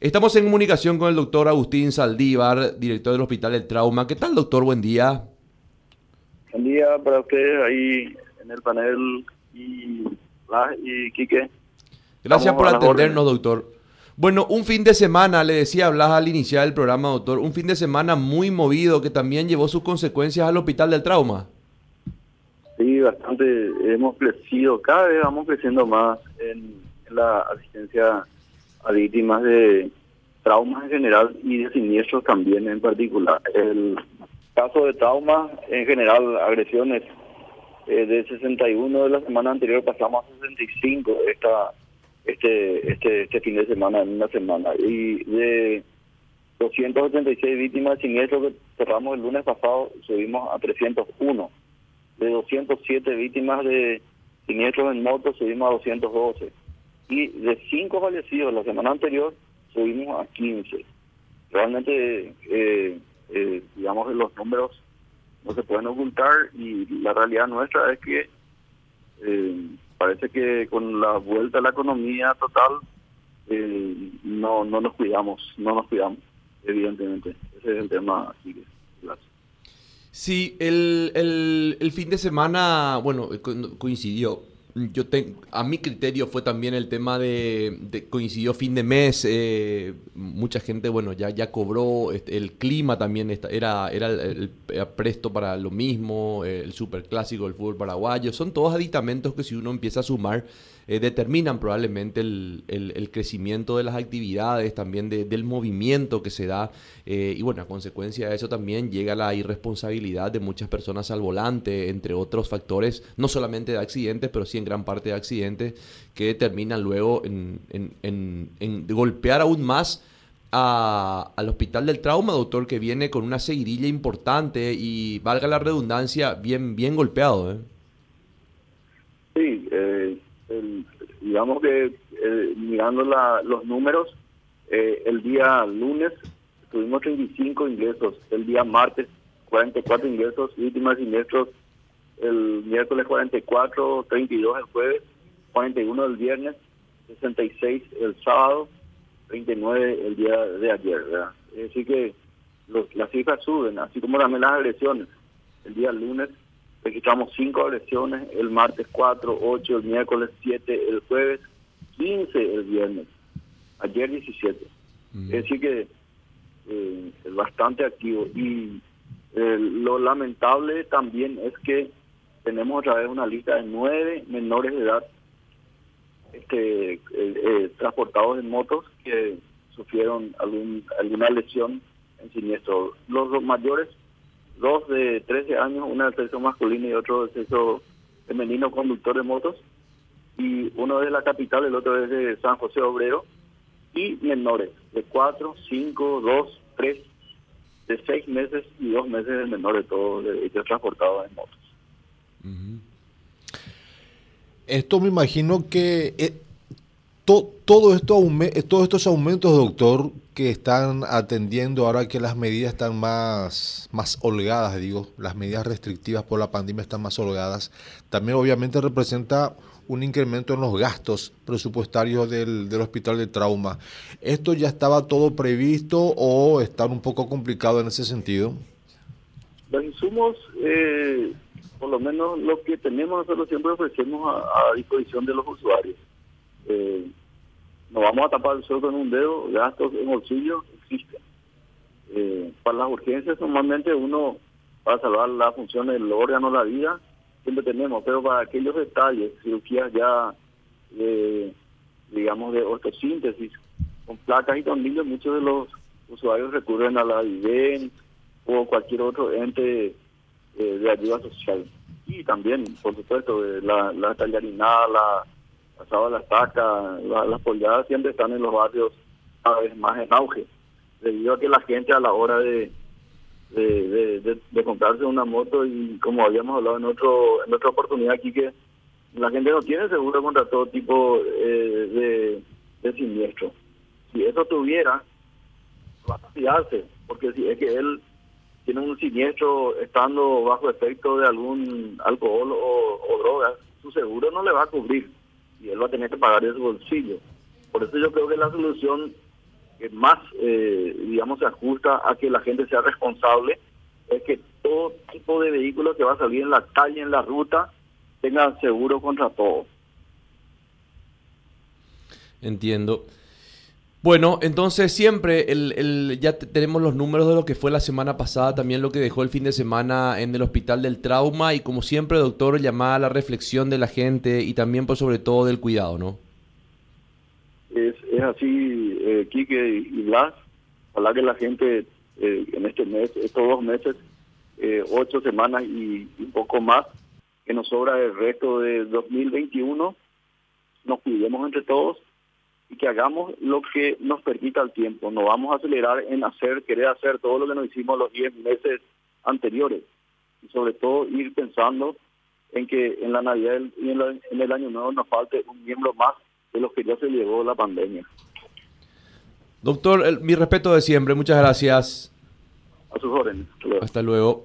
Estamos en comunicación con el doctor Agustín Saldívar, director del Hospital del Trauma. ¿Qué tal, doctor? Buen día. Buen día para ustedes ahí en el panel y, y Quique. Gracias por atendernos, doctor. Bueno, un fin de semana, le decía Blas al iniciar el programa, doctor, un fin de semana muy movido que también llevó sus consecuencias al Hospital del Trauma. Sí, bastante. Hemos crecido, cada vez vamos creciendo más en la asistencia a víctimas de traumas en general y de siniestros también en particular. El caso de traumas en general, agresiones eh, de 61 de la semana anterior pasamos a 65 esta este este este fin de semana en una semana. Y de 286 víctimas de siniestros que cerramos el lunes pasado subimos a 301 de 207 víctimas de siniestros en moto subimos a 212 y de cinco fallecidos la semana anterior subimos a 15. Realmente, eh, eh, digamos, los números no se pueden ocultar y la realidad nuestra es que eh, parece que con la vuelta a la economía total no no nos cuidamos, no nos cuidamos, evidentemente. Ese es el tema. Así que, Sí, el, el, el fin de semana, bueno, coincidió yo a mi criterio fue también el tema de, coincidió fin de mes, eh, mucha gente, bueno, ya, ya cobró, este, el clima también era, era, el, presto para lo mismo, el superclásico del fútbol paraguayo, son todos aditamentos que si uno empieza a sumar, eh, determinan probablemente el, el, crecimiento de las actividades, también del movimiento que se da, eh, y bueno, a consecuencia de eso también llega la irresponsabilidad de muchas personas al volante, entre otros factores, no solamente de accidentes, pero sí en gran parte de accidentes, que terminan luego en, golpear aún más al hospital del trauma, doctor, que viene con una seguidilla importante y, valga la redundancia, bien, bien golpeado. ¿eh? Sí, eh, digamos que eh, mirando la, los números, eh, el día lunes tuvimos 35 ingresos, el día martes 44 ingresos, víctimas ingresos el miércoles 44, 32 el jueves, 41 el viernes, 66 el sábado, 39 el día de ayer, ¿verdad? Es decir que los, las cifras suben, así como también las agresiones. El día lunes registramos 5 agresiones, el martes 4, 8, el miércoles 7, el jueves 15 el viernes, ayer 17. Es decir que eh, es bastante activo y eh, lo lamentable también es que tenemos otra vez una lista de nueve menores de edad este, eh, eh, transportados en motos que sufrieron algún, alguna lesión en siniestro. Los, mayores, dos de 13 años, una de sexo masculino y otro de sexo femenino conductor de motos, y uno de la capital, el otro es de San José Obrero, y menores de 4, 5, 2, 3, de 6 meses y 2 meses de menores, todos de, transportados en motos. Esto me imagino que eh, todo esto todos estos aumentos, doctor, que están atendiendo ahora que las medidas están más, más holgadas, digo, las medidas restrictivas por la pandemia están más holgadas, también obviamente representa un incremento en los gastos presupuestarios del, del hospital de trauma. ¿Esto ya estaba todo previsto o está un poco complicado en ese sentido? Los insumos eh, por lo menos lo que tenemos nosotros siempre ofrecemos a, disposición de los usuarios. Eh, no vamos a tapar el sol con un dedo, gastos en bolsillo existen. Eh, para las urgencias normalmente uno, para salvar la función del órgano, la vida, siempre tenemos, pero para aquellos detalles, cirugías ya, digamos, de ortosíntesis, con placas y tornillos, muchos de los usuarios recurren a la IDEN o cualquier otro ente eh, de ayuda social. Y también, por supuesto, la, la tallarinada, la asada la estaca, las polladas siempre están en los barrios cada vez más en auge, debido a que la gente a la hora de de, comprarse una moto y como habíamos hablado en otro en otra oportunidad aquí que la gente no tiene seguro contra todo tipo eh, de, de siniestro. Si eso tuviera, va a fiarse, porque si es que él tiene un siniestro estando bajo efecto de algún alcohol o, o drogas, su seguro no le va a cubrir y él va a tener que pagar de su bolsillo. Por eso yo creo que la solución que más, eh, digamos, se ajusta a que la gente sea responsable, es que todo tipo de vehículo que va a salir en la calle, en la ruta, tenga seguro contra todo. Entiendo. Bueno, entonces siempre el, el, ya tenemos los números de lo que fue la semana pasada, también lo que dejó el fin de semana en el Hospital del Trauma y como siempre, doctor, llamada a la reflexión de la gente y también pues sobre todo del cuidado, ¿no? Es, así, eh, Quique y Blas, ojalá que la gente eh, en este mes, estos dos meses, eh, ocho semanas y un poco más, que nos sobra el resto de 2021, nos cuidemos entre todos que hagamos lo que nos permita el tiempo. No vamos a acelerar en hacer, querer hacer todo lo que nos hicimos los 10 meses anteriores. Y sobre todo ir pensando en que en la Navidad y en, el Año Nuevo nos falte un miembro más de los que ya se llevó la pandemia. Doctor, mi respeto de siempre. Muchas gracias. A sus órdenes. Hasta luego.